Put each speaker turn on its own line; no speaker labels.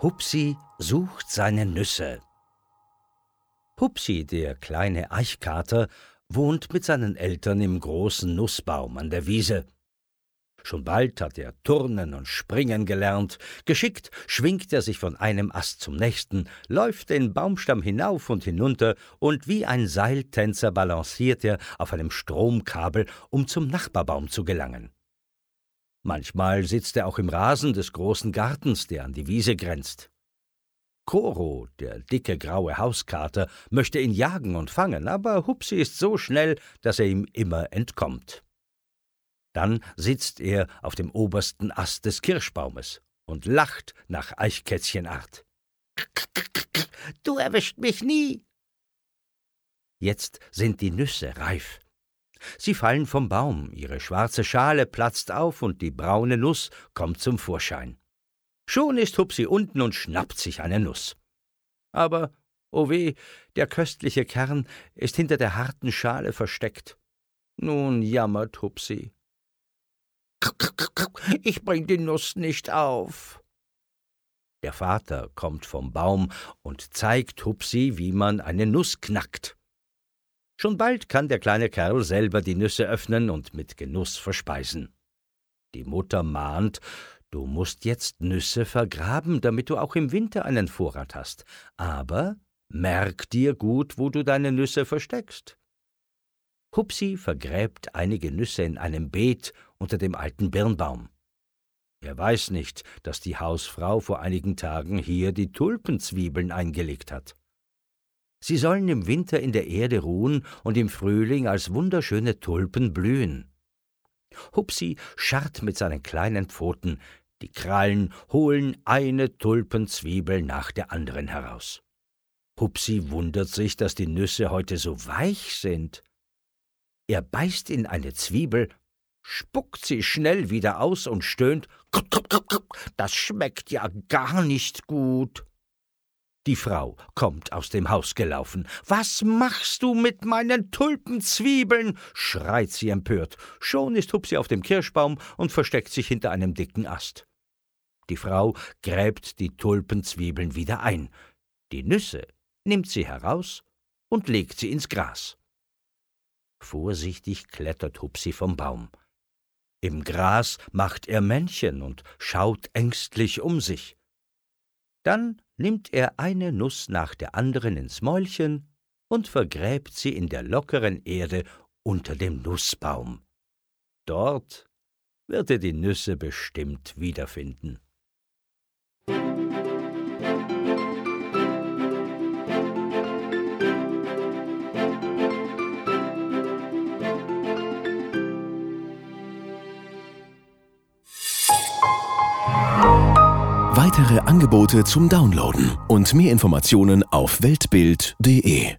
Hupsi sucht seine Nüsse. Hupsi, der kleine Eichkater, wohnt mit seinen Eltern im großen Nussbaum an der Wiese. Schon bald hat er turnen und springen gelernt, geschickt schwingt er sich von einem Ast zum nächsten, läuft den Baumstamm hinauf und hinunter, und wie ein Seiltänzer balanciert er auf einem Stromkabel, um zum Nachbarbaum zu gelangen. Manchmal sitzt er auch im Rasen des großen Gartens, der an die Wiese grenzt. Koro, der dicke graue Hauskater, möchte ihn jagen und fangen, aber Hupsi ist so schnell, dass er ihm immer entkommt. Dann sitzt er auf dem obersten Ast des Kirschbaumes und lacht nach Eichkätzchenart. Du erwischt mich nie. Jetzt sind die Nüsse reif. Sie fallen vom Baum, ihre schwarze Schale platzt auf und die braune Nuss kommt zum Vorschein. Schon ist Hupsi unten und schnappt sich eine Nuss. Aber, oh weh, der köstliche Kern ist hinter der harten Schale versteckt. Nun jammert Hupsi. Ich bring die Nuss nicht auf. Der Vater kommt vom Baum und zeigt Hupsi, wie man eine Nuss knackt. Schon bald kann der kleine Kerl selber die Nüsse öffnen und mit Genuss verspeisen. Die Mutter mahnt, du musst jetzt Nüsse vergraben, damit du auch im Winter einen Vorrat hast. Aber merk dir gut, wo du deine Nüsse versteckst. Hupsi vergräbt einige Nüsse in einem Beet unter dem alten Birnbaum. Er weiß nicht, dass die Hausfrau vor einigen Tagen hier die Tulpenzwiebeln eingelegt hat. Sie sollen im Winter in der Erde ruhen und im Frühling als wunderschöne Tulpen blühen. Hupsi scharrt mit seinen kleinen Pfoten, die Krallen holen eine Tulpenzwiebel nach der anderen heraus. Hupsi wundert sich, dass die Nüsse heute so weich sind. Er beißt in eine Zwiebel, spuckt sie schnell wieder aus und stöhnt, das schmeckt ja gar nicht gut. Die Frau kommt aus dem Haus gelaufen. Was machst du mit meinen Tulpenzwiebeln? schreit sie empört. Schon ist Hupsi auf dem Kirschbaum und versteckt sich hinter einem dicken Ast. Die Frau gräbt die Tulpenzwiebeln wieder ein. Die Nüsse nimmt sie heraus und legt sie ins Gras. Vorsichtig klettert Hupsi vom Baum. Im Gras macht er Männchen und schaut ängstlich um sich. Dann nimmt er eine Nuss nach der anderen ins Mäulchen und vergräbt sie in der lockeren Erde unter dem Nussbaum. Dort wird er die Nüsse bestimmt wiederfinden.
Weitere Angebote zum Downloaden und mehr Informationen auf weltbild.de